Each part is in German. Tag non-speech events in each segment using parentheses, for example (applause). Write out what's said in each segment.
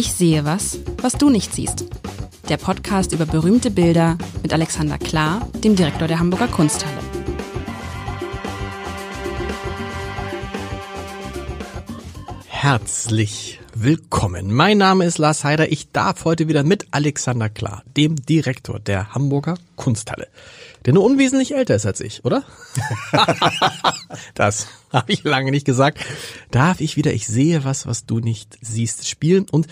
Ich sehe was, was du nicht siehst. Der Podcast über berühmte Bilder mit Alexander Klar, dem Direktor der Hamburger Kunsthalle. Herzlich willkommen. Mein Name ist Lars Heider. Ich darf heute wieder mit Alexander Klar, dem Direktor der Hamburger Kunsthalle, der nur unwesentlich älter ist als ich, oder? (laughs) das (laughs) habe ich lange nicht gesagt. Darf ich wieder, ich sehe was, was du nicht siehst, spielen und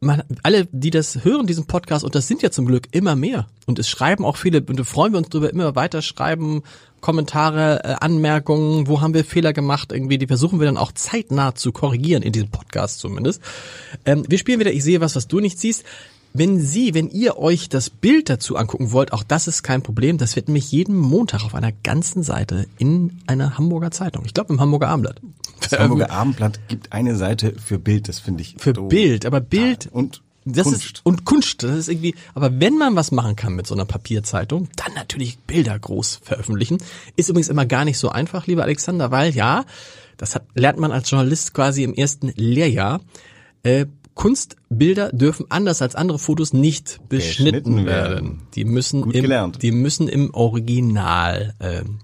man, alle, die das hören, diesen Podcast, und das sind ja zum Glück immer mehr. Und es schreiben auch viele, und da freuen wir uns drüber, immer weiter schreiben, Kommentare, äh, Anmerkungen, wo haben wir Fehler gemacht, irgendwie, die versuchen wir dann auch zeitnah zu korrigieren, in diesem Podcast zumindest. Ähm, wir spielen wieder Ich sehe was, was du nicht siehst. Wenn Sie, wenn ihr euch das Bild dazu angucken wollt, auch das ist kein Problem. Das wird nämlich jeden Montag auf einer ganzen Seite in einer Hamburger Zeitung. Ich glaube im Hamburger Abendblatt. Das Hamburger Abendblatt gibt eine Seite für Bild, das finde ich. Für doof. Bild, aber Bild und das Kunst. ist und Kunst, das ist irgendwie, aber wenn man was machen kann mit so einer Papierzeitung, dann natürlich Bilder groß veröffentlichen. Ist übrigens immer gar nicht so einfach, lieber Alexander, weil ja, das hat, lernt man als Journalist quasi im ersten Lehrjahr. Äh, Kunstbilder dürfen anders als andere Fotos nicht beschnitten, werden. werden. Die müssen Gut im, gelernt. die müssen im Original ähm,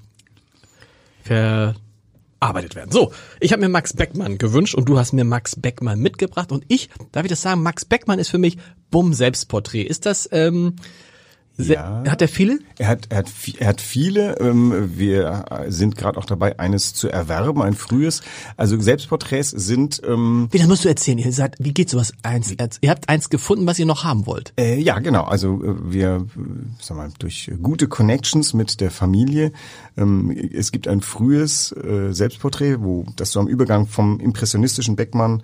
verarbeitet werden. So, ich habe mir Max Beckmann gewünscht und du hast mir Max Beckmann mitgebracht und ich, darf ich das sagen, Max Beckmann ist für mich Bumm Selbstporträt. Ist das ähm, Ja. hat er viele? Er hat, er hat, er hat viele. Ähm, wir sind gerade auch dabei, eines zu erwerben, ein frühes. Also Selbstporträts sind ähm, Wie, das musst du erzählen. Ihr seid, wie geht sowas eins? Ihr habt eins gefunden, was ihr noch haben wollt. Äh, ja, genau. Also äh, wir, sag mal, durch gute Connections mit der Familie. Ähm, es gibt ein frühes äh, Selbstporträt, wo das so am Übergang vom impressionistischen Beckmann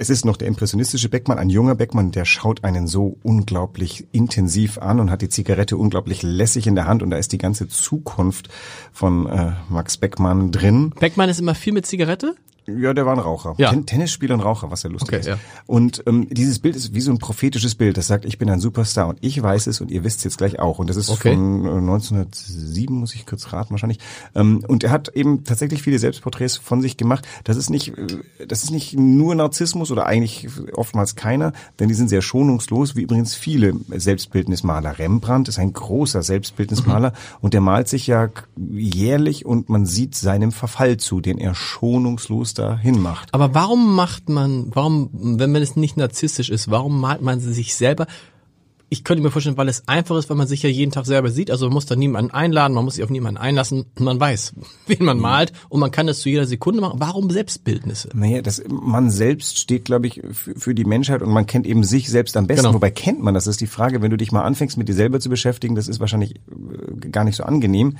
es ist noch der impressionistische Beckmann, ein junger Beckmann, der schaut einen so unglaublich intensiv an und hat die Zigarette unglaublich lässig in der Hand und da ist die ganze Zukunft von äh, Max Beckmann drin. Beckmann ist immer viel mit Zigarette? Ja, der war ein Raucher. Ja. Ten Tennisspieler und Raucher, was ja lustig Okay, ist. ja. Und ähm, dieses Bild ist wie so ein prophetisches Bild, das sagt, ich bin ein Superstar und ich weiß es und ihr wisst es jetzt gleich auch. Und das ist Okay. von äh, 1907, muss ich kurz raten wahrscheinlich. Ähm, und er hat eben tatsächlich viele Selbstporträts von sich gemacht. Das ist nicht, äh, das ist nicht nur Narzissmus oder eigentlich oftmals keiner, denn die sind sehr schonungslos, wie übrigens viele Selbstbildnismaler. Rembrandt ist ein großer Selbstbildnismaler und der malt sich ja jährlich und man sieht seinem Verfall zu, den er schonungslos dahin macht. Aber warum macht man, warum, wenn man es nicht narzisstisch ist, warum malt man sie sich selber? Ich könnte mir vorstellen, weil es einfach ist, weil man sich ja jeden Tag selber sieht. Also man muss da niemanden einladen, man muss sich auf niemanden einlassen. Man weiß, (laughs) wen man malt und man kann es zu jeder Sekunde machen. Warum Selbstbildnisse? Naja, das, man selbst steht, glaube ich, für, für die Menschheit und man kennt eben sich selbst am besten. Genau. Wobei kennt man das? Das ist die Frage, wenn du dich mal anfängst, mit dir selber zu beschäftigen, das ist wahrscheinlich äh, gar nicht so angenehm.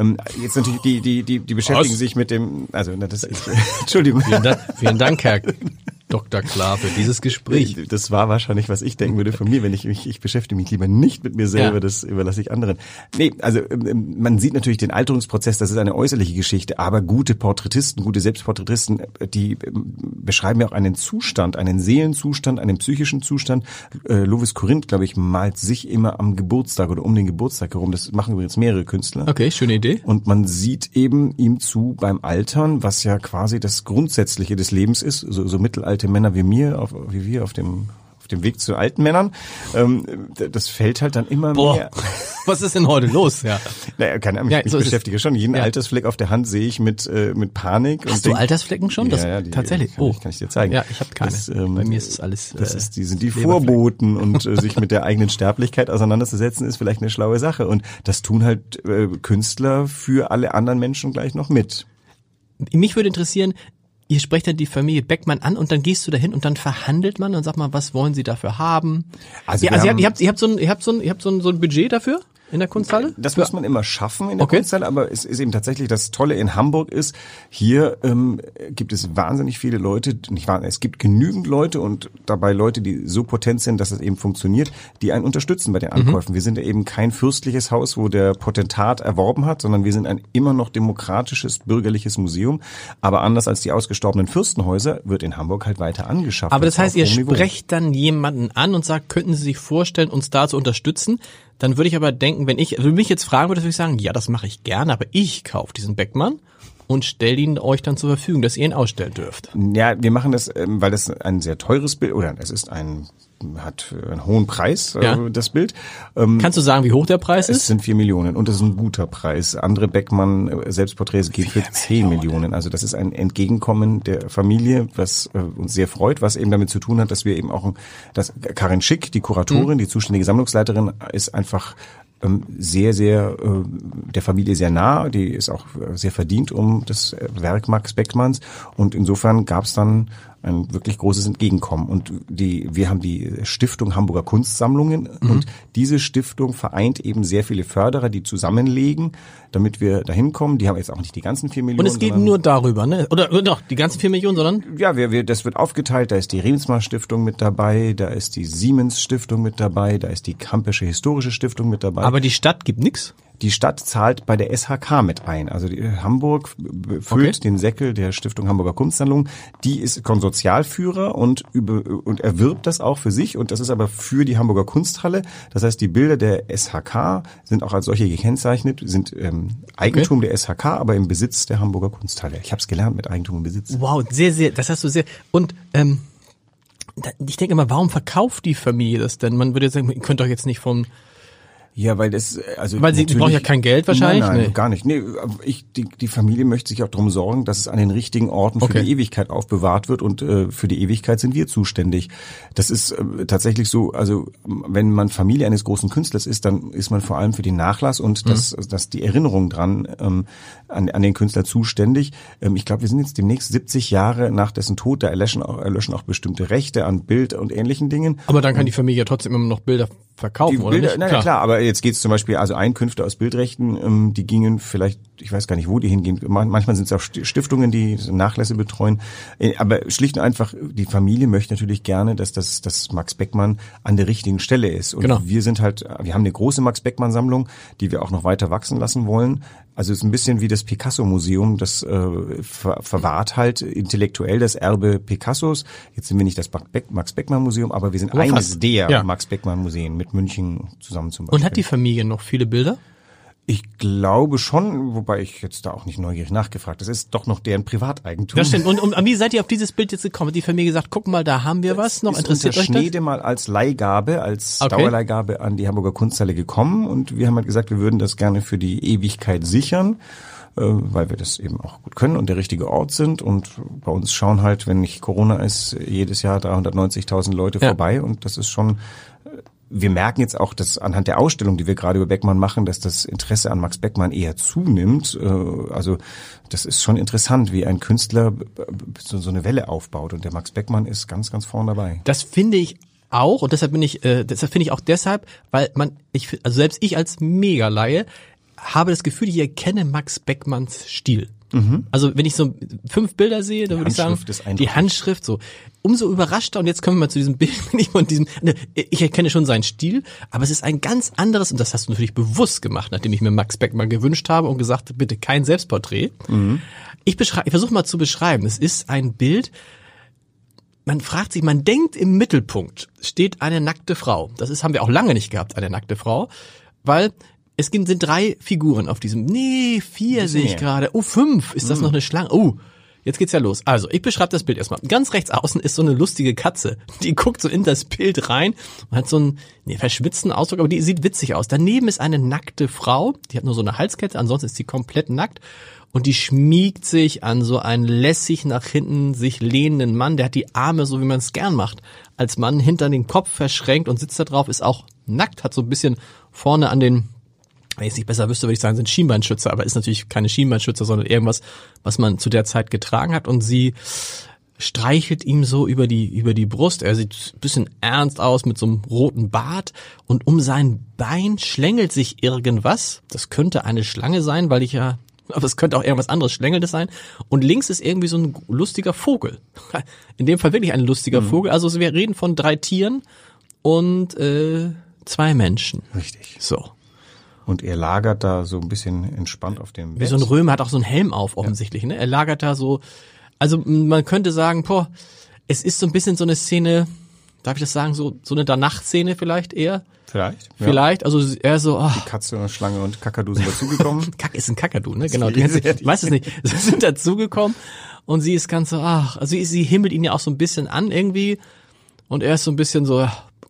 Ähm, jetzt natürlich, die, die, die, die beschäftigen Was? sich mit dem, also, na, das ist, (laughs) Entschuldigung. Vielen Dank, vielen Dank Herr (laughs) Dr. Klar, für dieses Gespräch. Das war wahrscheinlich, was ich denken würde von mir, wenn ich mich, ich beschäftige mich lieber nicht mit mir selber, Ja. das überlasse ich anderen. Nee, also ähm, ähm, man sieht natürlich den Alterungsprozess, das ist eine äußerliche Geschichte, aber gute Porträtisten, gute Selbstporträtisten, äh, die ähm, beschreiben ja auch einen Zustand, einen Seelenzustand, einen psychischen Zustand. Äh, Lovis Corinth, glaube ich, malt sich immer am Geburtstag oder um den Geburtstag herum. Das machen übrigens mehrere Künstler. Okay, schöne Idee. Und man sieht eben ihm zu beim Altern, was ja quasi das Grundsätzliche des Lebens ist, so, so mittelalte Männer wie mir, auf, wie wir auf dem auf dem Weg zu alten Männern, ähm, das fällt halt dann immer Boah, mehr. (laughs) was ist denn heute los? Ja. Naja, keine Ahnung, Ja, ich, ich so beschäftige schon. Jeden Ja. Altersfleck auf der Hand sehe ich mit, äh, mit Panik. Hast du Altersflecken schon? Das, ja, ja, die, tatsächlich. Kann, oh, ich, kann ich dir zeigen. Ja, ich habe keine. Das, ähm, Bei mir ist es alles. Das äh, ist, die sind die. Vorboten und äh, sich (laughs) mit der eigenen Sterblichkeit auseinanderzusetzen, ist vielleicht eine schlaue Sache. Und das tun halt äh, Künstler für alle anderen Menschen gleich noch mit. Mich würde interessieren, ihr sprecht dann die Familie Beckmann an und dann gehst du dahin und dann verhandelt man und sagt mal, was wollen sie dafür haben? Also ja, also ihr habt, ihr habt, ihr habt so ein, ihr habt so ein, ihr habt so ein, so ein Budget dafür? In der Kunsthalle? Das muss man immer schaffen in der Okay. Kunsthalle, aber es ist eben tatsächlich das Tolle in Hamburg ist, hier ähm, gibt es wahnsinnig viele Leute, nicht wahr, es gibt genügend Leute und dabei Leute, die so potent sind, dass es eben funktioniert, die einen unterstützen bei den Mhm. Ankäufen. Wir sind ja eben kein fürstliches Haus, wo der Potentat erworben hat, sondern wir sind ein immer noch demokratisches bürgerliches Museum. Aber anders als die ausgestorbenen Fürstenhäuser wird in Hamburg halt weiter angeschafft. Aber das heißt, ihr sprecht dann jemanden an und sagt, könnten Sie sich vorstellen, uns da zu unterstützen? Dann würde ich aber denken, wenn ich, wenn du mich jetzt fragen würde, würde ich sagen, ja, das mache ich gerne, aber ich kaufe diesen Beckmann und stelle ihn euch dann zur Verfügung, dass ihr ihn ausstellen dürft. Ja, wir machen das, ähm, weil das ein sehr teures Bild oder es ist ein hat einen hohen Preis, äh, Ja. das Bild. Ähm, Kannst du sagen, wie hoch der Preis es ist? sind vier Millionen und das ist ein guter Preis. Andere Beckmann äh, Selbstporträts geht für zehn Millionen. Also das ist ein Entgegenkommen der Familie, was äh, uns sehr freut, was eben damit zu tun hat, dass wir eben auch, dass Karin Schick, die Kuratorin, die zuständige Sammlungsleiterin, ist einfach sehr, sehr äh, der Familie sehr nah. Die ist auch äh, sehr verdient um das äh, Werk Max Beckmanns und insofern gab es dann ein wirklich großes Entgegenkommen. Und die, wir haben die Stiftung Hamburger Kunstsammlungen Mhm. und diese Stiftung vereint eben sehr viele Förderer, die zusammenlegen, damit wir dahin kommen. Die haben jetzt auch nicht die ganzen vier Millionen. Und es geht nur darüber, ne? Oder, oder doch, die ganzen vier Millionen, sondern ja, wir, wir, das wird aufgeteilt. Da ist die Remsmar Stiftung mit dabei, da ist die Siemens Stiftung mit dabei, da ist die Kampische Historische Stiftung mit dabei. aber die Stadt gibt nix. Die Stadt zahlt bei der SHK mit ein. Also die, Hamburg b- füllt Okay. den Säckel der Stiftung Hamburger Kunstsammlung. Die ist Konsortialführer und, über, und erwirbt das auch für sich. Und das ist aber für die Hamburger Kunsthalle. Das heißt, die Bilder der SHK sind auch als solche gekennzeichnet, sind ähm, Eigentum der SHK, aber im Besitz der Hamburger Kunsthalle. Ich habe es gelernt mit Eigentum und Besitz. Wow, sehr, sehr, das hast du sehr. Und ähm, ich denke immer, warum verkauft die Familie das denn? Man würde jetzt sagen, ihr könnt doch jetzt nicht vom Ja, weil das, äh, also Weil sie- brauchen ja kein Geld wahrscheinlich? Nein, nein Nee. gar nicht. Nee, ich, die, die Familie möchte sich auch darum sorgen, dass es an den richtigen Orten für Okay. die Ewigkeit aufbewahrt wird und äh, für die Ewigkeit sind wir zuständig. Das ist äh, tatsächlich so, also wenn man Familie eines großen Künstlers ist, dann ist man vor allem für den Nachlass und das, Mhm. das die Erinnerung dran ähm, an, an den Künstler zuständig. Ähm, ich glaube, wir sind jetzt demnächst 70 Jahre nach dessen Tod, da erlöschen auch, erlöschen auch bestimmte Rechte an Bild und ähnlichen Dingen. Aber dann kann die Familie ja trotzdem immer noch Bilder verkaufen, Die oder Bilder, nicht? na ja, klar, aber jetzt geht es zum Beispiel, also Einkünfte aus Bildrechten, ähm, die gingen vielleicht, ich weiß gar nicht, wo die hingehen. Man- Manchmal sind es auch Sti- Stiftungen, die Nachlässe betreuen. Äh, Aber schlicht und einfach, die Familie möchte natürlich gerne, dass das dass Max Beckmann an der richtigen Stelle ist. Und Genau. wir sind halt, wir haben eine große Max Beckmann Sammlung, die wir auch noch weiter wachsen lassen wollen. Also es ist ein bisschen wie das Picasso-Museum, das äh, ver verwahrt halt intellektuell das Erbe Picassos. Jetzt sind wir nicht das Beck- Max Beckmann Museum, aber wir sind Aber eines fast. der Ja. Max Beckmann Museen mit München zusammen zum Beispiel. Und hat die Familie noch viele Bilder? Ich glaube schon, wobei ich jetzt da auch nicht neugierig nachgefragt. Das ist doch noch deren Privateigentum. Das stimmt. Und, und wie seid ihr auf dieses Bild jetzt gekommen? Hat die Familie gesagt, guck mal, da haben wir was noch? ist Interessiert unter euch das? Schneede mal als Leihgabe, als Okay. Dauerleihgabe an die Hamburger Kunsthalle gekommen und wir haben halt gesagt, wir würden das gerne für die Ewigkeit sichern, äh, weil wir das eben auch gut können und der richtige Ort sind und bei uns schauen halt, wenn nicht Corona ist, jedes Jahr 390.000 Leute Ja. vorbei und das ist schon wir merken jetzt auch, dass anhand der Ausstellung, die wir gerade über Beckmann machen, dass das Interesse an Max Beckmann eher zunimmt. Äh, Also das ist schon interessant, wie ein Künstler so eine Welle aufbaut. Und der Max Beckmann ist ganz, ganz vorn dabei. Das finde ich auch und deshalb bin ich, äh, deshalb finde ich auch deshalb, weil man, ich, also selbst ich als Megalaie habe das Gefühl, ich erkenne Max Beckmanns Stil. Also wenn ich so fünf Bilder sehe, dann würde ich sagen, Mhm. Handschrift ist eindrucksvoll. die Handschrift so. Umso überraschter, und jetzt kommen wir mal zu diesem (laughs) Bild, bin ich von diesem, ne, ich erkenne schon seinen Stil, aber es ist ein ganz anderes, und das hast du natürlich bewusst gemacht, nachdem ich mir Max Beckmann gewünscht habe und gesagt, bitte kein Selbstporträt. Mhm. Ich beschreibe, ich versuche mal zu beschreiben. Es ist ein Bild, man fragt sich, man denkt im Mittelpunkt steht eine nackte Frau. Das ist, haben wir auch lange nicht gehabt, eine nackte Frau, weil es gibt- sind drei Figuren auf diesem, nee, vier sehe ich gerade, oh, fünf, ist das noch eine Schlange? Oh, jetzt geht's ja los. Also, ich beschreibe das Bild erstmal. Ganz rechts außen ist so eine lustige Katze, die guckt so in das Bild rein und hat so einen nee, verschwitzten Ausdruck, aber die sieht witzig aus. Daneben ist eine nackte Frau, die hat nur so eine Halskette, ansonsten ist sie komplett nackt. Und die schmiegt sich an so einen lässig nach hinten sich lehnenden Mann, der hat die Arme, so wie man es gern macht, als Mann hinter den Kopf verschränkt und sitzt da drauf, ist auch nackt, hat so ein bisschen vorne an den, wenn ich es nicht besser wüsste, würde ich sagen, sind Schienbeinschützer, aber ist natürlich keine Schienbeinschützer, sondern irgendwas, was man zu der Zeit getragen hat und sie streichelt ihm so über die, über die Brust. Er sieht ein bisschen ernst aus mit so einem roten Bart und um sein Bein schlängelt sich irgendwas. Das könnte eine Schlange sein, weil ich ja, aber es könnte auch irgendwas anderes Schlängelndes sein. Und links ist irgendwie so ein lustiger Vogel. (laughs) In dem Fall wirklich ein lustiger Vogel. Also wir reden von drei Tieren und äh, zwei Menschen. Richtig. So. Und er lagert da so ein bisschen entspannt auf dem Wie Bett. so ein Römer hat auch so einen Helm auf, offensichtlich. Ne? Er lagert da so. Also man könnte sagen, boah, es ist so ein bisschen so eine Szene darf ich das sagen, so, so eine Danach-Szene vielleicht eher? Vielleicht. Ja. Vielleicht, also eher so, oh, Katze und Schlange und Kakadu sind dazugekommen. (laughs) Kack ist ein Kakadu, ne? Genau. Die- Die, ich weiß es nicht. (laughs) Sie sind dazugekommen und sie ist ganz so, ach, also sie, sie himmelt ihn ja auch so ein bisschen an irgendwie und er ist so ein bisschen so,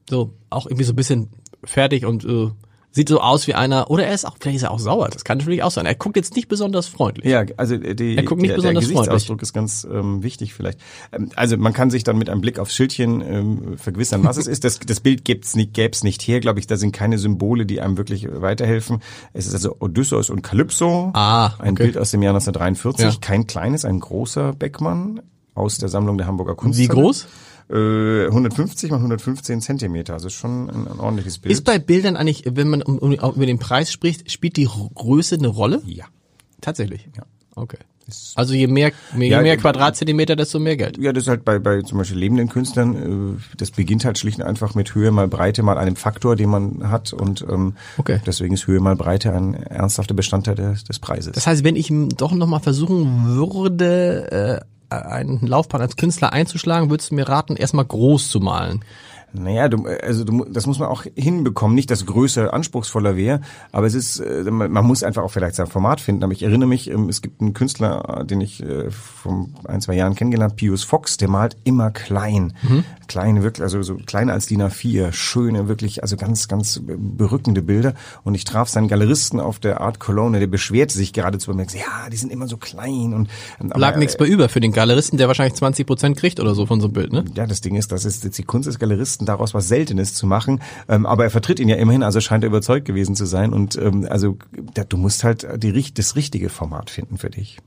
so auch irgendwie so ein bisschen fertig und äh, sieht so aus wie einer, oder er ist auch, vielleicht ist er auch sauer, das kann natürlich auch sein. Er guckt jetzt nicht besonders freundlich. Ja, also die, Er guckt nicht der, besonders der Gesichtsausdruck ist ganz ähm, wichtig vielleicht. Ähm, also man kann sich dann mit einem Blick aufs Schildchen ähm, vergewissern, was es ist. Das, das Bild gibt's nicht, gäb's nicht her, glaube ich. Da sind keine Symbole, die einem wirklich weiterhelfen. Es ist also Odysseus und Kalypso. Ah, Ein okay. Bild aus dem Jahr 1943. Ja. Kein kleines, ein großer Beckmann aus der Sammlung der Hamburger Kunst. Wie groß? Äh, 150 mal 115 Zentimeter. Also ist schon ein, ein ordentliches Bild. Ist bei Bildern eigentlich, wenn man um, um, über den Preis spricht, spielt die Größe eine Rolle? ja. Tatsächlich. Ja. Okay. Also je mehr, je Ja, mehr äh, Quadratzentimeter, desto mehr Geld. Ja, das ist halt bei, bei zum Beispiel lebenden Künstlern, äh, das beginnt halt schlicht und einfach mit Höhe mal Breite mal einem Faktor, den man hat und ähm, Okay. deswegen ist Höhe mal Breite ein ernsthafter Bestandteil des, des Preises. Das heißt, wenn ich doch noch mal versuchen würde, äh, einen Laufbahn als Künstler einzuschlagen, würdest du mir raten, erstmal groß zu malen. Naja, du, also du, das muss man auch hinbekommen. Nicht, dass Größe anspruchsvoller wäre, aber es ist, äh, man, muss einfach auch vielleicht sein Format finden. Aber ich erinnere mich, ähm, es gibt einen Künstler, den ich äh, vor ein, zwei Jahren kennengelernt, Pius Fox, der malt immer klein. Kleine, wirklich, also so kleiner als DIN A4, schöne, wirklich, also ganz, ganz berückende Bilder. Und ich traf seinen Galeristen auf der Art Cologne, der beschwerte sich geradezu und merkte, ja, die sind immer so klein und aber, Lag nichts bei über für den Galeristen, der wahrscheinlich 20 Prozent kriegt oder so von so einem Bild, ne? ja, das Ding ist, das ist jetzt die Kunst des Galeristen, daraus was Seltenes zu machen. Ähm, aber er vertritt ihn ja immerhin, also scheint er überzeugt gewesen zu sein. Und ähm, also da, du musst halt die, das richtige Format finden für dich.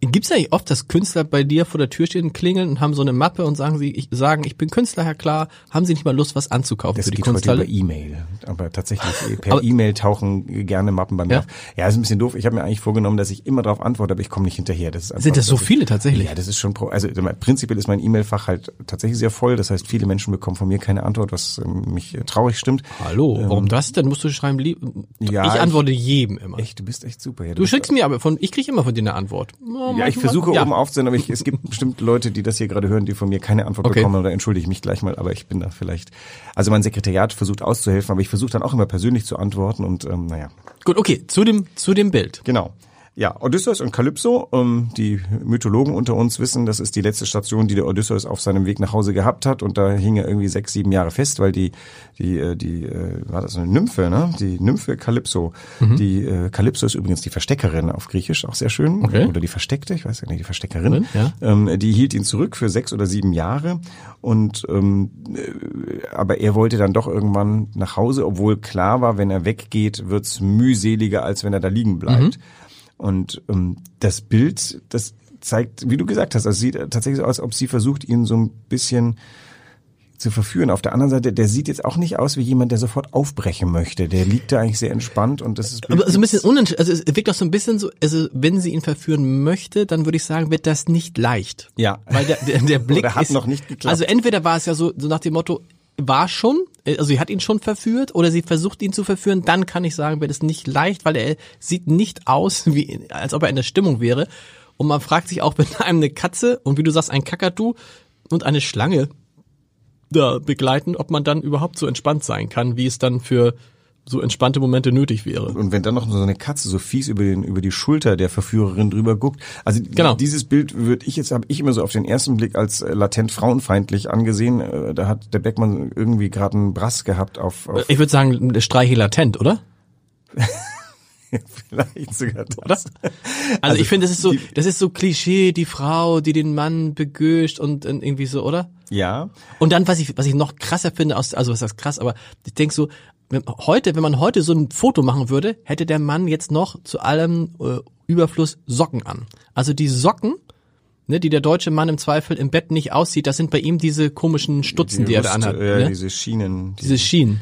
Gibt's eigentlich oft, dass Künstler bei dir vor der Tür stehen, klingeln und haben so eine Mappe und sagen sie, ich sagen, ich bin Künstler, Herr Klar, haben sie nicht mal Lust, was anzukaufen Das für die geht heute Kunsthalle? über E-Mail. Aber tatsächlich per E-Mail tauchen gerne Mappen bei mir Ja? auf. Ja, ist ein bisschen doof. Ich habe mir eigentlich vorgenommen, dass ich immer darauf antworte, aber ich komme nicht hinterher. Das ist einfach, Sind das so ich- viele tatsächlich? Ja, das ist schon, pro, also prinzipiell ist mein E-Mail-Fach halt tatsächlich sehr voll. Das heißt, viele Menschen bekommen von mir keine Antwort, was ähm, mich traurig stimmt. Hallo, warum das denn? Musst du schreiben, lieb, Ja, ich ich- antworte jedem immer. Echt, du bist echt super. Ja, Du bist- schickst mir aber von, ich krieg immer von dir eine Antwort. Ja, ich versuche ja. oben aufzunehmen, aber ich, es gibt bestimmt Leute, die das hier gerade hören, die von mir keine Antwort Okay. bekommen oder entschuldige ich mich gleich mal, aber ich bin da vielleicht. Also mein Sekretariat versucht auszuhelfen, aber ich versuche dann auch immer persönlich zu antworten und ähm, naja. Gut, okay, zu dem, zu dem Bild. Genau. Ja, Odysseus und Kalypso, ähm, die Mythologen unter uns wissen, das ist die letzte Station, die der Odysseus auf seinem Weg nach Hause gehabt hat und da hing er irgendwie sechs, sieben Jahre fest, weil die, die, äh, die, äh, war das eine Nymphe, ne? Die Nymphe Kalypso. Die äh, Kalypso ist übrigens die Versteckerin auf Griechisch, auch sehr schön. Okay. Oder die Versteckte, ich weiß ja nicht, die Versteckerin. Ja. Ähm, die hielt ihn zurück für sechs oder sieben Jahre und ähm, äh, aber er wollte dann doch irgendwann nach Hause, obwohl klar war, wenn er weggeht, wird's mühseliger, als wenn er da liegen bleibt. Und ähm, das Bild, das zeigt, wie du gesagt hast, das sieht tatsächlich so aus, als ob sie versucht, ihn so ein bisschen zu verführen. Auf der anderen Seite, der sieht jetzt auch nicht aus wie jemand, der sofort aufbrechen möchte. Der liegt da eigentlich sehr entspannt und das ist Aber so ein bisschen unentschieden, also es wirkt auch so ein bisschen so, also wenn sie ihn verführen möchte, dann würde ich sagen, wird das nicht leicht. Ja. Weil der, der, der (laughs) Blick Oder hat ist, noch nicht geklappt. Also entweder war es ja so, so nach dem Motto, war schon, also sie hat ihn schon verführt oder sie versucht ihn zu verführen, dann kann ich sagen, wird es nicht leicht, weil er sieht nicht aus, (laughs) wie, als ob er in der Stimmung wäre. Und man fragt sich auch, (laughs) wenn einem eine Katze und wie du sagst, ein Kakadu und eine Schlange da begleiten, ob man dann überhaupt so entspannt sein kann, wie es dann für so entspannte Momente nötig wäre. Und wenn dann noch so eine Katze so fies über, den, über die Schulter der Verführerin drüber guckt, also Genau. dieses Bild würde ich jetzt, habe ich immer so auf den ersten Blick als äh, latent frauenfeindlich angesehen. Äh, Da hat der Beckmann irgendwie gerade einen Brass gehabt auf, auf Ich würde sagen, der Streiche latent, oder? (laughs) vielleicht sogar das. Also, ich finde, das ist so, das ist so Klischee, die Frau, die den Mann begöscht und, und irgendwie so, oder? Ja, Und dann, was ich, was ich noch krasser finde, aus, also was heißt krass, aber ich denk so, heute, wenn man heute so ein Foto machen würde, hätte der Mann jetzt noch zu allem äh, Überfluss Socken an. Also die Socken, ne, die der deutsche Mann im Zweifel im Bett nicht aussieht, das sind bei ihm diese komischen Stutzen, die, er da anhat. Ja, ne? diese Schienen. Die, diese Schienen.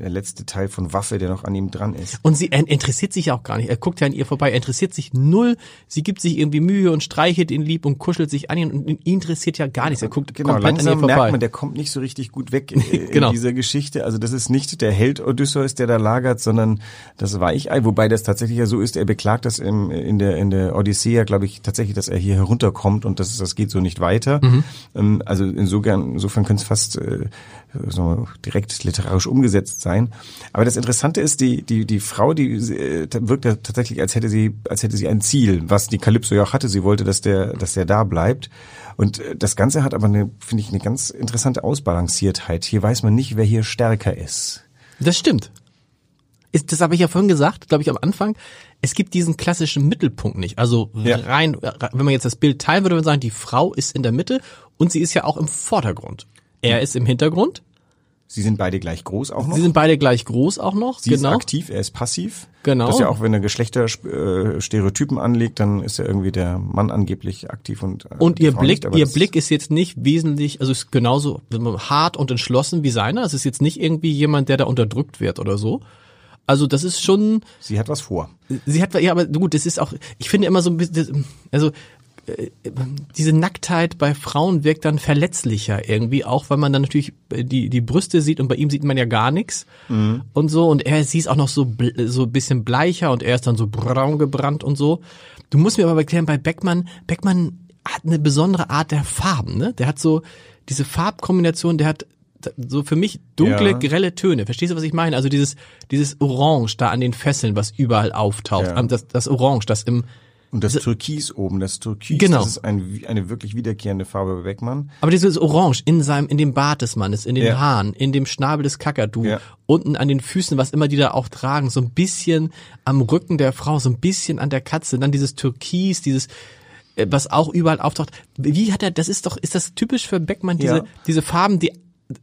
Der letzte Teil von Waffe, der noch an ihm dran ist. Und sie er interessiert sich auch gar nicht. Er guckt ja an ihr vorbei, er interessiert sich null. Sie gibt sich irgendwie Mühe und streichelt ihn lieb und kuschelt sich an ihn und ihn interessiert ja gar nichts. Er guckt genau, komplett an ihr langsam vorbei. merkt man, der kommt nicht so richtig gut weg (laughs) in Genau. dieser Geschichte. Also das ist nicht der Held Odysseus, der da lagert, sondern das Weichei, wobei das tatsächlich ja so ist, er beklagt das im, in der in der Odyssee glaube ich, tatsächlich, dass er hier herunterkommt und das, das geht so nicht weiter. Mhm. Ähm, also insofern, insofern könnte es fast äh, so direkt literarisch umgesetzt sein. Aber das Interessante ist, die die die Frau, die äh, wirkt ja tatsächlich, als hätte sie als hätte sie ein Ziel, was die Kalypso ja auch hatte. Sie wollte, dass der dass der da bleibt. Und äh, das Ganze hat aber eine, finde ich, eine ganz interessante Ausbalanciertheit. Hier weiß man nicht, wer hier stärker ist. Das stimmt. Ist, das habe ich ja vorhin gesagt, glaube ich, am Anfang. Es gibt diesen klassischen Mittelpunkt nicht. Also Ja. rein, wenn man jetzt das Bild teilen würde, würde man sagen, die Frau ist in der Mitte und sie ist ja auch im Vordergrund. Er ist im Hintergrund. Sie sind beide gleich groß auch noch. Sie sind beide gleich groß auch noch. Sie genau. ist aktiv, er ist passiv. Genau. Das ist ja auch, wenn er Geschlechterstereotypen anlegt, dann ist ja irgendwie der Mann angeblich aktiv und äh, Und ihr Frau Blick, nicht, ihr Blick ist jetzt nicht wesentlich, also ist genauso hart und entschlossen wie seiner. Es ist jetzt nicht irgendwie jemand, der da unterdrückt wird oder so. Also das ist schon, Sie hat was vor. sie hat, ja, aber gut, das ist auch, ich finde immer so ein bisschen, also äh, diese Nacktheit bei Frauen wirkt dann verletzlicher irgendwie, auch weil man dann natürlich äh, die, die Brüste sieht und bei ihm sieht man ja gar nichts und so und er, sie ist auch noch so, so ein bisschen bleicher und er ist dann so braun gebrannt und so. Du musst mir aber erklären, bei Beckmann, Beckmann hat eine besondere Art der Farben, ne? Der hat so diese Farbkombination, der hat so für mich dunkle, Ja. grelle Töne. Verstehst du, was ich meine? Also dieses, dieses Orange da an den Fesseln, was überall auftaucht. Ja. Am- Das, das Orange, das im, Und das Türkis oben, das Türkis, Genau. das ist ein, eine wirklich wiederkehrende Farbe bei Beckmann. aber dieses Orange in seinem, in dem Bart des Mannes, in den Ja. Haaren, in dem Schnabel des Kakadu, Ja. unten an den Füßen, was immer die da auch tragen, so ein bisschen am Rücken der Frau, so ein bisschen an der Katze, dann dieses Türkis, dieses, äh, was auch überall auftaucht. Wie hat er, das ist doch, ist das typisch für Beckmann, diese, Ja. diese Farben, die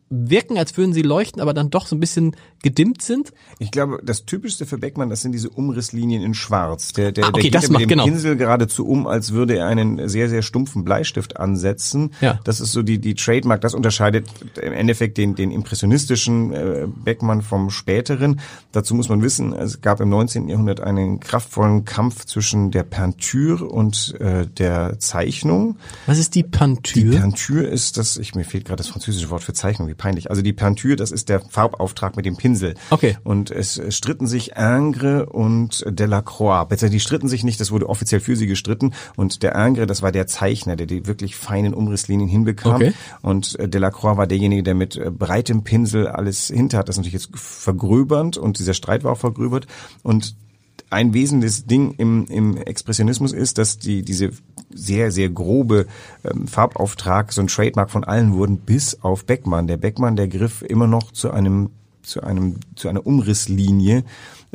wirken, als würden sie leuchten, aber dann doch so ein bisschen gedimmt sind? Ich glaube, das Typischste für Beckmann, das sind diese Umrisslinien in Schwarz. Der, der, Ah, okay, der geht das ja mit macht- dem genau. Pinsel geradezu um, als würde er einen sehr, sehr stumpfen Bleistift ansetzen. Ja. Das ist so die, die Trademark, das unterscheidet im Endeffekt den, den impressionistischen äh, Beckmann vom späteren. Dazu muss man wissen, es gab im 19. Jahrhundert einen kraftvollen Kampf zwischen der Peinture und äh, der Zeichnung. Was ist die Die Pantür? Peinture ist das, ich mir fehlt gerade das französische Wort für Zeichnung, wie peinlich. Also die Peinture, das ist der Farbauftrag mit dem Pinsel. Okay. Und es, es stritten sich Ingres und Delacroix. Beziehungsweise die stritten sich nicht, das wurde offiziell für sie gestritten. Und der Ingres, das war der Zeichner, der die wirklich feinen Umrisslinien hinbekam. Okay. Und äh, Delacroix war derjenige, der mit äh, breitem Pinsel alles hinter hat. Das ist natürlich jetzt vergröbernd und dieser Streit war auch vergröbert. Und ein wesentliches Ding im, im Expressionismus ist, dass die diese sehr, sehr grobe ähm, Farbauftrag so ein Trademark von allen wurden, bis auf Beckmann. Der Beckmann, der griff immer noch zu einem zu einem zu einer Umrisslinie.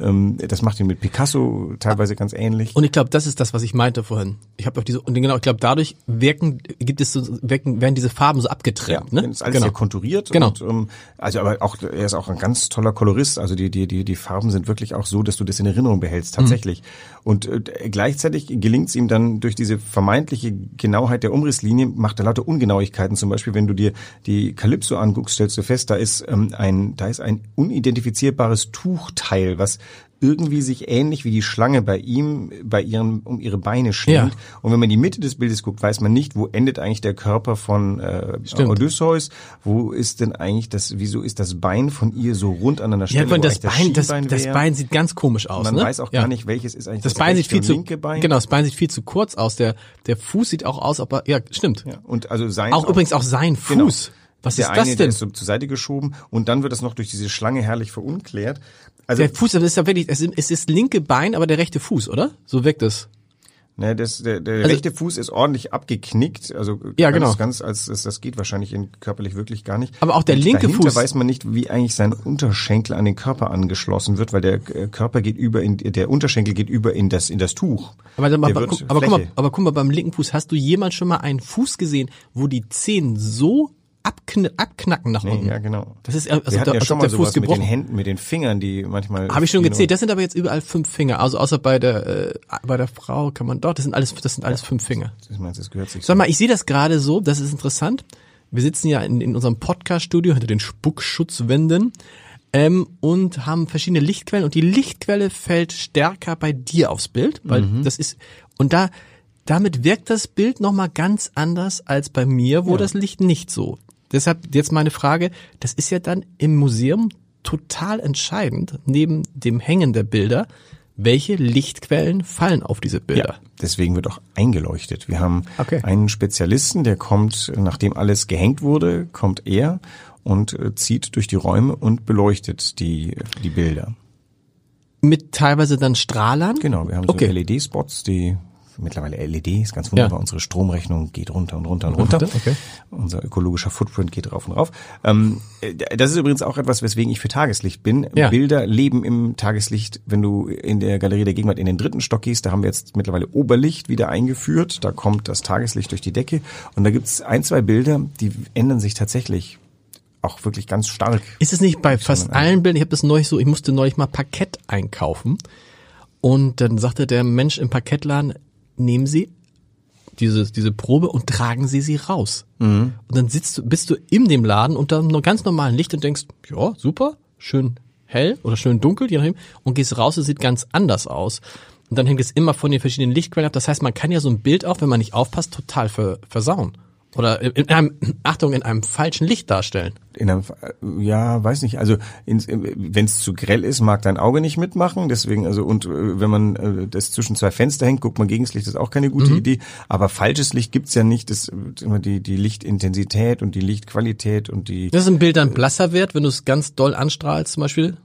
Ähm, das macht ihn mit Picasso teilweise ganz ähnlich. Und ich glaube, das ist das, was ich meinte vorhin. Ich habe auch diese und genau, ich glaube, dadurch wirken gibt es so wirken werden diese Farben so abgetrennt, ne? Das ist alles genau. sehr konturiert. Genau. Und, ähm, also aber auch er ist auch ein ganz toller Kolorist. Also die die die die Farben sind wirklich auch so, dass du das in Erinnerung behältst tatsächlich. Mhm. Und äh, gleichzeitig gelingt es ihm dann durch diese vermeintliche Genauheit der Umrisslinie macht er lauter Ungenauigkeiten. Zum Beispiel, wenn du dir die Kalypso anguckst, stellst du fest, da ist ähm, ein da ist ein unidentifizierbares Tuchteil, was irgendwie sich ähnlich wie die Schlange bei ihm, bei ihren, um ihre Beine schlingt. Ja. Und wenn man in die Mitte des Bildes guckt, weiß man nicht, wo endet eigentlich der Körper von äh, Stimmt. Odysseus, wo ist denn eigentlich das, wieso ist das Bein von ihr so rund an einer Stelle, Ja, das Bein, das, das wäre? Bein sieht ganz komisch aus. Man ne? weiß auch Ja. gar nicht, welches ist eigentlich Das das, Bein sieht viel zu linke Bein. genau, das Bein sieht viel zu kurz aus. Der der Fuß sieht auch aus, aber ja, stimmt. Ja, und also sein Auch übrigens auch sein Genau. Was der ist eine, das der denn? ist so zur Seite geschoben und dann wird das noch durch diese Schlange herrlich verunklärt. Also Der Fuß, das ist ja wirklich, es ist, es ist das linke Bein, aber der rechte Fuß, oder? So wirkt es. Ne, das, der, der Also- rechte Fuß ist ordentlich abgeknickt, also Ja, ganz, genau. ganz als das, geht wahrscheinlich in, körperlich wirklich gar nicht. Aber auch der Und linke dahinter Fuß- weiß man nicht, wie eigentlich sein Unterschenkel an den Körper angeschlossen wird, weil der äh, Körper geht über in der Unterschenkel geht über in das in das Tuch. Aber, Der aber, wird guck- aber, guck mal, aber guck mal, beim linken Fuß, hast du jemals schon mal einen Fuß gesehen, wo die Zehen so abkn abknacken nach Nee, unten? ja, genau. Das ist, als Wir ob hatten der, ja als schon mal der Fuß sowas mit den. Händen, mit den Fingern, die manchmal. Habe ich schon gezählt. Das sind aber jetzt überall fünf Finger. Also außer bei der äh, bei der Frau kann man doch. Das sind alles das sind alles fünf Finger. Ich meine, das gehört sich. Sag mal, ich sehe das gerade so. Das ist interessant. Wir sitzen ja in, in unserem Podcast-Studio hinter den Spuckschutzwänden. ähm, und haben verschiedene Lichtquellen und die Lichtquelle fällt stärker bei dir aufs Bild, weil das ist und da damit wirkt das Bild noch mal ganz anders als bei mir, wo das Licht nicht so. Deshalb jetzt meine Frage, das ist ja dann im Museum total entscheidend neben dem Hängen der Bilder, welche Lichtquellen fallen auf diese Bilder. Deswegen wird auch eingeleuchtet. Wir haben Okay. einen Spezialisten, der kommt, nachdem alles gehängt wurde, kommt er und äh, zieht durch die Räume und beleuchtet die, die Bilder. Mit teilweise dann Strahlern. Genau, wir haben Okay. so LED-Spots, die mittlerweile LED ist ganz wunderbar. Ja. Unsere Stromrechnung geht runter und runter und runter. Okay. Unser ökologischer Footprint geht rauf und rauf. Ähm, äh, das ist übrigens auch etwas, weswegen ich für Tageslicht bin. Ja. Bilder leben im Tageslicht. Wenn du in der Galerie der Gegenwart in den dritten Stock gehst, da haben wir jetzt mittlerweile Oberlicht wieder eingeführt. Da kommt das Tageslicht durch die Decke. Und da gibt's ein, zwei Bilder, die ändern sich tatsächlich auch wirklich ganz stark. Ist es nicht bei fast allen Bildern, ich habe das neulich so, ich musste neulich mal Parkett einkaufen und dann sagte der Mensch im Parkettladen, nehmen Sie diese, diese Probe und tragen Sie sie raus. Und dann sitzt du, bist du in dem Laden unter einem ganz normalen Licht und denkst, ja, super, schön hell oder schön dunkel, je nachdem, und gehst raus, es sieht ganz anders aus. Und dann hängt es immer von den verschiedenen Lichtquellen ab. Das heißt, man kann ja so ein Bild auch, wenn man nicht aufpasst, total ver versauen. Oder in einem, (clears throat) Achtung, in einem falschen Licht darstellen. In einem, ja, weiß nicht. Also wenn es zu grell ist, mag dein Auge nicht mitmachen. Deswegen also und äh, wenn man äh, das zwischen zwei Fenster hängt, guckt man gegen das Licht, ist auch keine gute Idee. Aber falsches Licht gibt's ja nicht. Das immer die die Lichtintensität und die Lichtqualität und die. Das ist ein Bild dann blasser wird, wenn du es ganz doll anstrahlst zum Beispiel?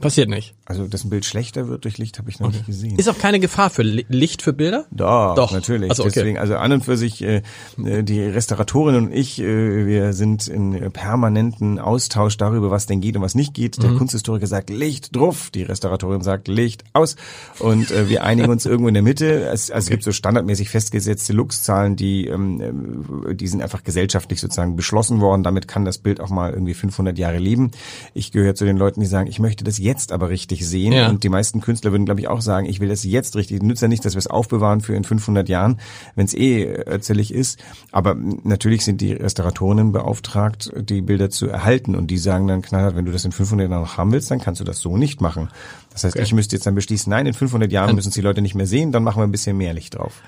Passiert nicht. Also dass ein Bild schlechter wird durch Licht, habe ich noch nicht gesehen. Ist auch keine Gefahr für Li- Licht für Bilder? Doch, Doch. natürlich. Also, okay. Deswegen, also an und für sich, äh, äh, die Restauratorin und ich, äh, wir sind in permanenten Austausch darüber, was denn geht und was nicht geht. Mhm. Der Kunsthistoriker sagt Licht drauf, die Restauratorin sagt Licht aus und äh, wir einigen uns irgendwo in der Mitte. Es, also es gibt so standardmäßig festgesetzte Luxzahlen, die, ähm, äh, die sind einfach gesellschaftlich sozusagen beschlossen worden. Damit kann das Bild auch mal irgendwie 500 Jahre leben. Ich gehöre zu den Leuten, die sagen, ich möchte das jetzt aber richtig sehen Ja. und die meisten Künstler würden, glaube ich, auch sagen, ich will das jetzt richtig. Nützt ja nicht, dass wir es aufbewahren für in 500 Jahren, wenn es eh erzählig ist. Aber natürlich sind die Restauratorinnen beauftragt, die Bilder zu erhalten. Und die sagen dann knallhart, wenn du das in 500 Jahren noch haben willst, dann kannst du das so nicht machen. Das heißt, ich müsste jetzt dann beschließen, nein, in 500 Jahren müssen es die Leute nicht mehr sehen, dann machen wir ein bisschen mehr Licht drauf.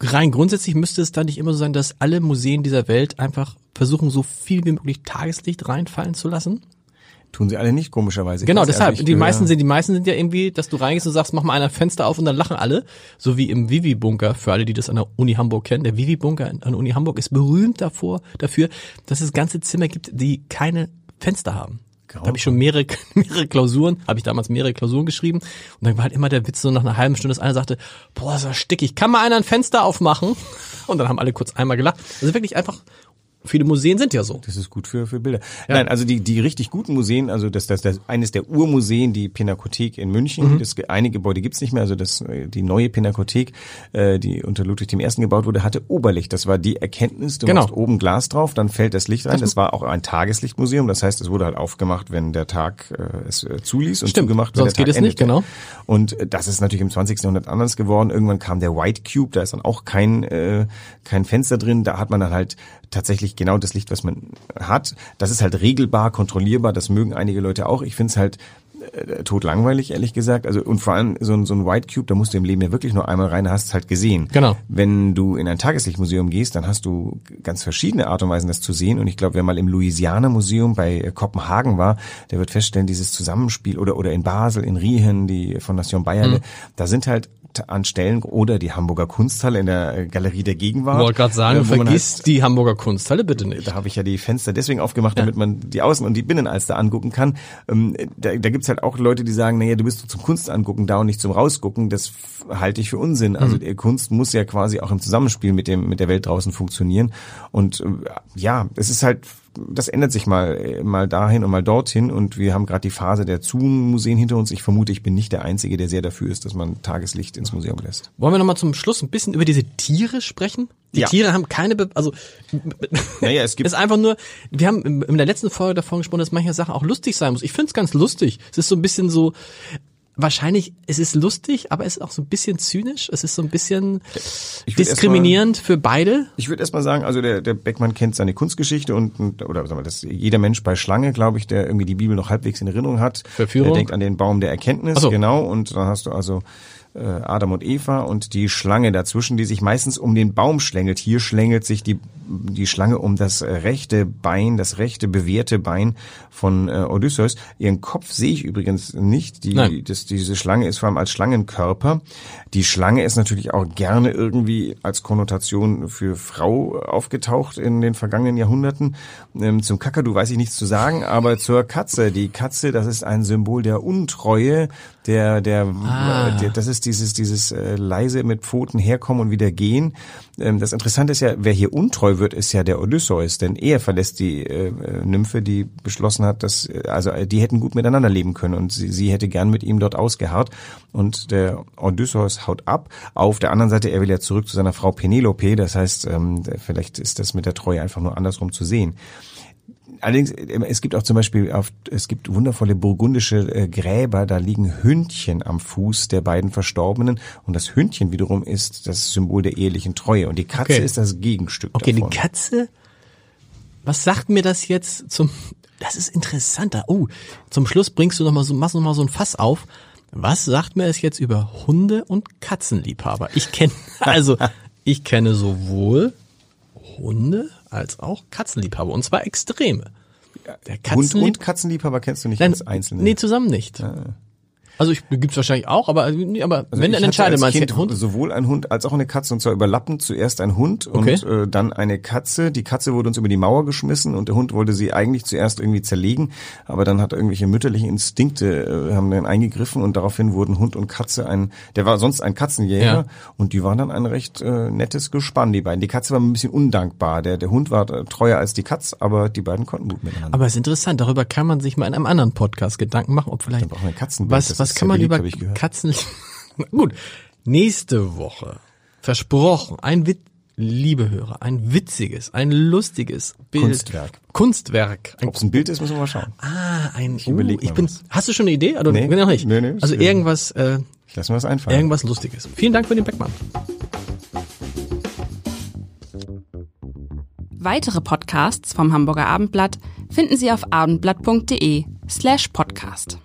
Rein grundsätzlich müsste es dann nicht immer so sein, dass alle Museen dieser Welt einfach versuchen, so viel wie möglich Tageslicht reinfallen zu lassen? Tun sie alle nicht, komischerweise. Genau, Also deshalb. Die meisten sind, die meisten sind ja irgendwie, dass du reingehst und sagst, mach mal einer Fenster auf und dann lachen alle. So wie im Vivi-Bunker, für alle, die das an der Uni Hamburg kennen. Der Vivi-Bunker an der Uni Hamburg ist berühmt davor, dafür, dass es ganze Zimmer gibt, die keine Fenster haben. Da habe ich schon mehrere, (laughs) mehrere Klausuren, habe ich damals mehrere Klausuren geschrieben. Und dann war halt immer der Witz so nach einer halben Stunde, dass einer sagte, boah, ist das stickig, kann mal einer ein Fenster aufmachen? (laughs) Und dann haben alle kurz einmal gelacht. Also wirklich einfach, viele Museen sind ja so. Das ist gut für, für Bilder. Nein, also die, die richtig guten Museen, also das, das, das eines der Urmuseen, die Pinakothek in München, das eine Gebäude gibt's nicht mehr, also das äh, die neue Pinakothek, äh, die unter Ludwig I. gebaut wurde, hatte Oberlicht. Das war die Erkenntnis, du Genau. machst oben Glas drauf, dann fällt das Licht rein. Das war auch ein Tageslichtmuseum, das heißt, es wurde halt aufgemacht, wenn der Tag äh, es äh, zuließ und Stimmt, zugemacht, wenn sonst der Tag geht es nicht, genau. Und äh, das ist natürlich im 20. Jahrhundert anders geworden. Irgendwann kam der White Cube, da ist dann auch kein, äh, kein Fenster drin. Da hat man dann halt tatsächlich genau das Licht, was man hat. Das ist halt regelbar, kontrollierbar. Das mögen einige Leute auch. Ich finde es halt äh, totlangweilig, ehrlich gesagt. Also und vor allem so ein, so ein White Cube, da musst du im Leben ja wirklich nur einmal rein, hast es halt gesehen. Genau. Wenn du in ein Tageslichtmuseum gehst, dann hast du ganz verschiedene Art und Weisen, das zu sehen. Und ich glaube, wer mal im Louisiana Museum bei äh, Kopenhagen war, der wird feststellen, dieses Zusammenspiel oder oder in Basel, in Riehen, die Fondation Bayerle, Mhm. da sind halt an Stellen oder die Hamburger Kunsthalle in der äh, Galerie der Gegenwart. Ich wollte gerade sagen, äh, man vergiss halt- die Hamburger Kunsthalle bitte nicht. da habe ich ja die Fenster deswegen aufgemacht, damit man die Außen- und die Binnenalster angucken kann. Ähm, da da gibt's halt auch Leute, die sagen, naja, du bist zum Kunst angucken da und nicht zum Rausgucken. Das halte ich für Unsinn. Also die Kunst muss ja quasi auch im Zusammenspiel mit dem mit der Welt draußen funktionieren. Und äh, ja, es ist halt das ändert sich mal äh, mal dahin und mal dorthin und wir haben gerade die Phase der Zoom-Museen hinter uns. Ich vermute, ich bin nicht der Einzige, der sehr dafür ist, dass man Tageslicht ins Museum lässt. Wollen wir noch mal zum Schluss ein bisschen über diese Tiere sprechen? Die Ja. Tiere haben keine, Be also Naja, es gibt (laughs) ist einfach nur, wir haben in der letzten Folge davon gesprochen, dass manche Sachen auch lustig sein muss. Ich find's ganz lustig. Es ist so ein bisschen so, wahrscheinlich, es ist lustig, aber es ist auch so ein bisschen zynisch. Es ist so ein bisschen diskriminierend für beide. Ich würde erstmal sagen, also der, der Beckmann kennt seine Kunstgeschichte und, und oder sagen wir, das jeder Mensch bei Schlange, glaube ich, der irgendwie die Bibel noch halbwegs in Erinnerung hat, Verführung? der denkt an den Baum der Erkenntnis, so. genau, und dann hast du also Adam und Eva und die Schlange dazwischen, die sich meistens um den Baum schlängelt. Hier schlängelt sich die die Schlange um das rechte Bein, das rechte bewehrte Bein von äh, Odysseus. Ihren Kopf sehe ich übrigens nicht. Die, Nein. das, diese Schlange ist vor allem als Schlangenkörper. Die Schlange ist natürlich auch gerne irgendwie als Konnotation für Frau aufgetaucht in den vergangenen Jahrhunderten. Ähm, zum Kakadu weiß ich nichts zu sagen, aber zur Katze. Die Katze, das ist ein Symbol der Untreue, der, der, Ah. äh, der das ist dieses, dieses äh, leise mit Pfoten herkommen und wieder gehen. Ähm, das Interessante ist ja, wer hier untreu wird, ist ja der Odysseus, denn er verlässt die äh, äh, Nymphe, die beschlossen hat, dass äh, also die hätten gut miteinander leben können und sie, sie hätte gern mit ihm dort ausgeharrt und der Odysseus haut ab. Auf der anderen Seite, er will ja zurück zu seiner Frau Penelope, das heißt, ähm, vielleicht ist das mit der Treue einfach nur andersrum zu sehen. Allerdings, es gibt auch zum Beispiel, auf, es gibt wundervolle burgundische äh, Gräber, da liegen Hündchen am Fuß der beiden Verstorbenen und das Hündchen wiederum ist das Symbol der ehelichen Treue und die Katze Okay. ist das Gegenstück Okay, davon. die Katze. Was sagt mir das jetzt zum? Das ist interessanter. Oh, zum Schluss bringst du noch mal so, machst noch mal so ein Fass auf. Was sagt mir es jetzt über Hunde und Katzenliebhaber? Ich kenne (laughs) also, ich kenne sowohl Hunde als auch Katzenliebhaber und zwar extreme. Der Hund Katzenlieb und Katzenliebhaber kennst du nicht Nein, als Einzelne. Nee, zusammen nicht. Also ich gibt's wahrscheinlich auch, aber nee, aber Also wenn dann entscheidet man kind Hund. sowohl ein Hund als auch eine Katze und zwar überlappend zuerst ein Hund Okay. und äh, dann eine Katze. Die Katze wurde uns über die Mauer geschmissen und der Hund wollte sie eigentlich zuerst irgendwie zerlegen, aber dann hat irgendwelche mütterlichen Instinkte äh, haben dann eingegriffen und daraufhin wurden Hund und Katze ein, der war sonst ein Katzenjäger Ja. und die waren dann ein recht äh, nettes Gespann, die beiden. Die Katze war ein bisschen undankbar, der der Hund war äh, treuer als die Katz, aber die beiden konnten gut miteinander. Aber es ist interessant, darüber kann man sich mal in einem anderen Podcast Gedanken machen, ob vielleicht Katzenbild, was das kann man über. Katzen (laughs) Gut, nächste Woche versprochen, ein Wit liebe Hörer, ein witziges, ein lustiges Bild Kunstwerk. Kunstwerk. Ob es ein Bild ist, müssen wir mal schauen. ah, ein ich, überleg ich bin was. Hast du schon eine Idee oder Nee. noch nicht? Nee, nee, also irgendwas äh, Ich lasse mir was einfallen. irgendwas lustiges. Vielen Dank für den Beckmann. Weitere Podcasts vom Hamburger Abendblatt finden Sie auf abendblatt.de slash podcast.